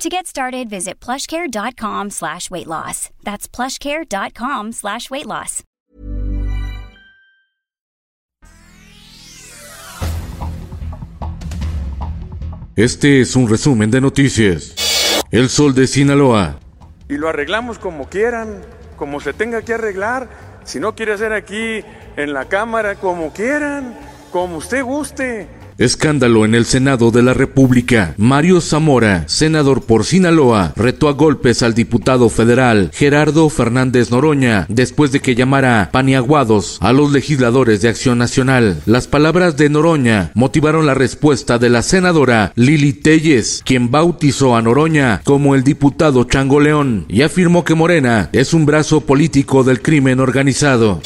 To get started, visit plushcare.com slash weight loss. That's plushcare.com slash weight loss. Este es un resumen de noticias. El Sol de Sinaloa. Y lo arreglamos como quieran, como se tenga que arreglar. Si no quiere hacer aquí en la cámara, como quieran, como usted guste. Escándalo en el Senado de la República. Mario Zamora, senador por Sinaloa, retó a golpes al diputado federal Gerardo Fernández Noroña después de que llamara paniaguados a los legisladores de Acción Nacional. Las palabras de Noroña motivaron la respuesta de la senadora Lili Telles, quien bautizó a Noroña como el diputado Chango León y afirmó que Morena es un brazo político del crimen organizado.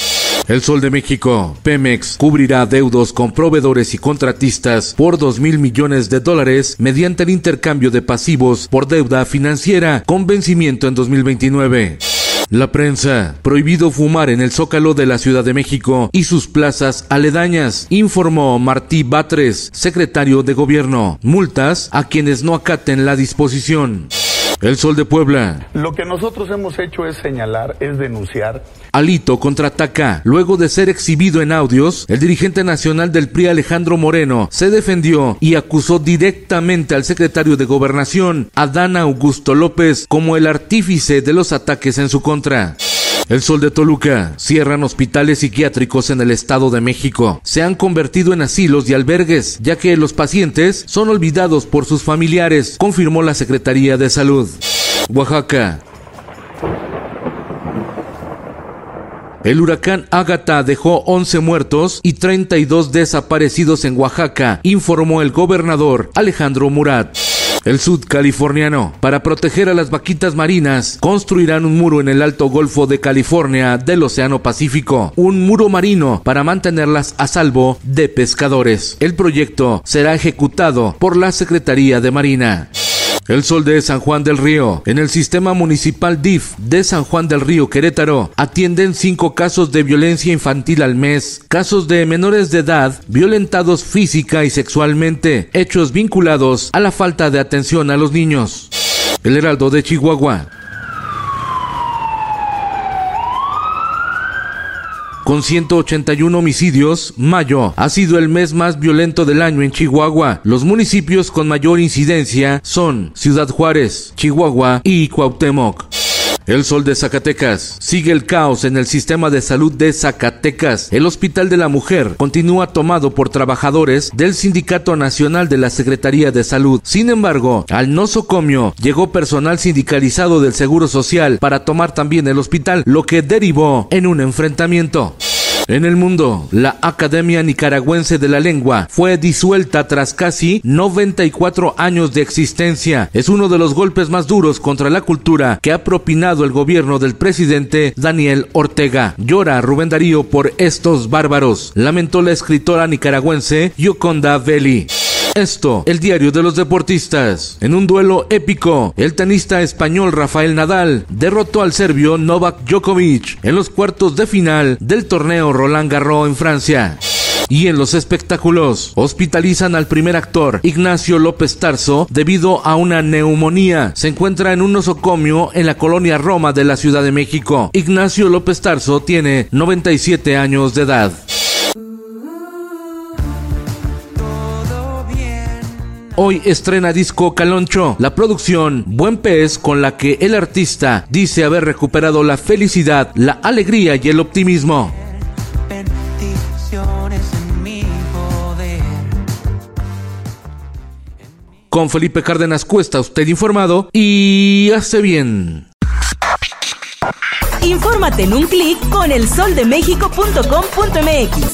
El Sol de México. Pemex cubrirá deudos con proveedores y contratistas por 2 mil millones de dólares mediante el intercambio de pasivos por deuda financiera con vencimiento en 2029. La prensa. Prohibido fumar en el Zócalo de la Ciudad de México y sus plazas aledañas, informó Martí Batres, secretario de Gobierno. Multas a quienes no acaten la disposición. El Sol de Puebla. Lo que nosotros hemos hecho es señalar, es denunciar. Alito contraataca. Luego de ser exhibido en audios, el dirigente nacional del PRI Alejandro Moreno se defendió y acusó directamente al secretario de Gobernación, Adán Augusto López, como el artífice de los ataques en su contra. El Sol de Toluca. Cierran hospitales psiquiátricos en el Estado de México. Se han convertido en asilos y albergues, ya que los pacientes son olvidados por sus familiares, confirmó la Secretaría de Salud. Oaxaca. El huracán Ágata dejó 11 muertos y 32 desaparecidos en Oaxaca, informó el gobernador Alejandro Murat. El sudcaliforniano. Para proteger a las vaquitas marinas, construirán un muro en el Alto Golfo de California del Océano Pacífico. Un muro marino para mantenerlas a salvo de pescadores. El proyecto será ejecutado por la Secretaría de Marina. El Sol de San Juan del Río. En el sistema municipal DIF de San Juan del Río Querétaro atienden cinco casos de violencia infantil al mes, casos de menores de edad violentados física y sexualmente, hechos vinculados a la falta de atención a los niños. El Heraldo de Chihuahua. Con 181 homicidios, mayo ha sido el mes más violento del año en Chihuahua. Los municipios con mayor incidencia son Ciudad Juárez, Chihuahua y Cuauhtémoc. El Sol de Zacatecas. Sigue el caos en el sistema de salud de Zacatecas. El Hospital de la Mujer continúa tomado por trabajadores del Sindicato Nacional de la Secretaría de Salud. Sin embargo, al nosocomio llegó personal sindicalizado del Seguro Social para tomar también el hospital, lo que derivó en un enfrentamiento. En el mundo, la Academia Nicaragüense de la Lengua fue disuelta tras casi 94 años de existencia. Es uno de los golpes más duros contra la cultura que ha propinado el gobierno del presidente Daniel Ortega. Llora Rubén Darío por estos bárbaros, lamentó la escritora nicaragüense Yoconda Belli. Esto, el diario de los deportistas. En un duelo épico, el tenista español Rafael Nadal derrotó al serbio Novak Djokovic en los cuartos de final del torneo Roland Garros en Francia. Y en los espectáculos, hospitalizan al primer actor, Ignacio López Tarso, debido a una neumonía. Se encuentra en un nosocomio en la colonia Roma de la Ciudad de México. Ignacio López Tarso tiene 97 años de edad. Hoy estrena disco Caloncho, la producción Buen Pez con la que el artista dice haber recuperado la felicidad, la alegría y el optimismo. Con Felipe Cárdenas Cuesta, usted informado y hace bien. Infórmate en un clic con elsoldemexico.com.mx.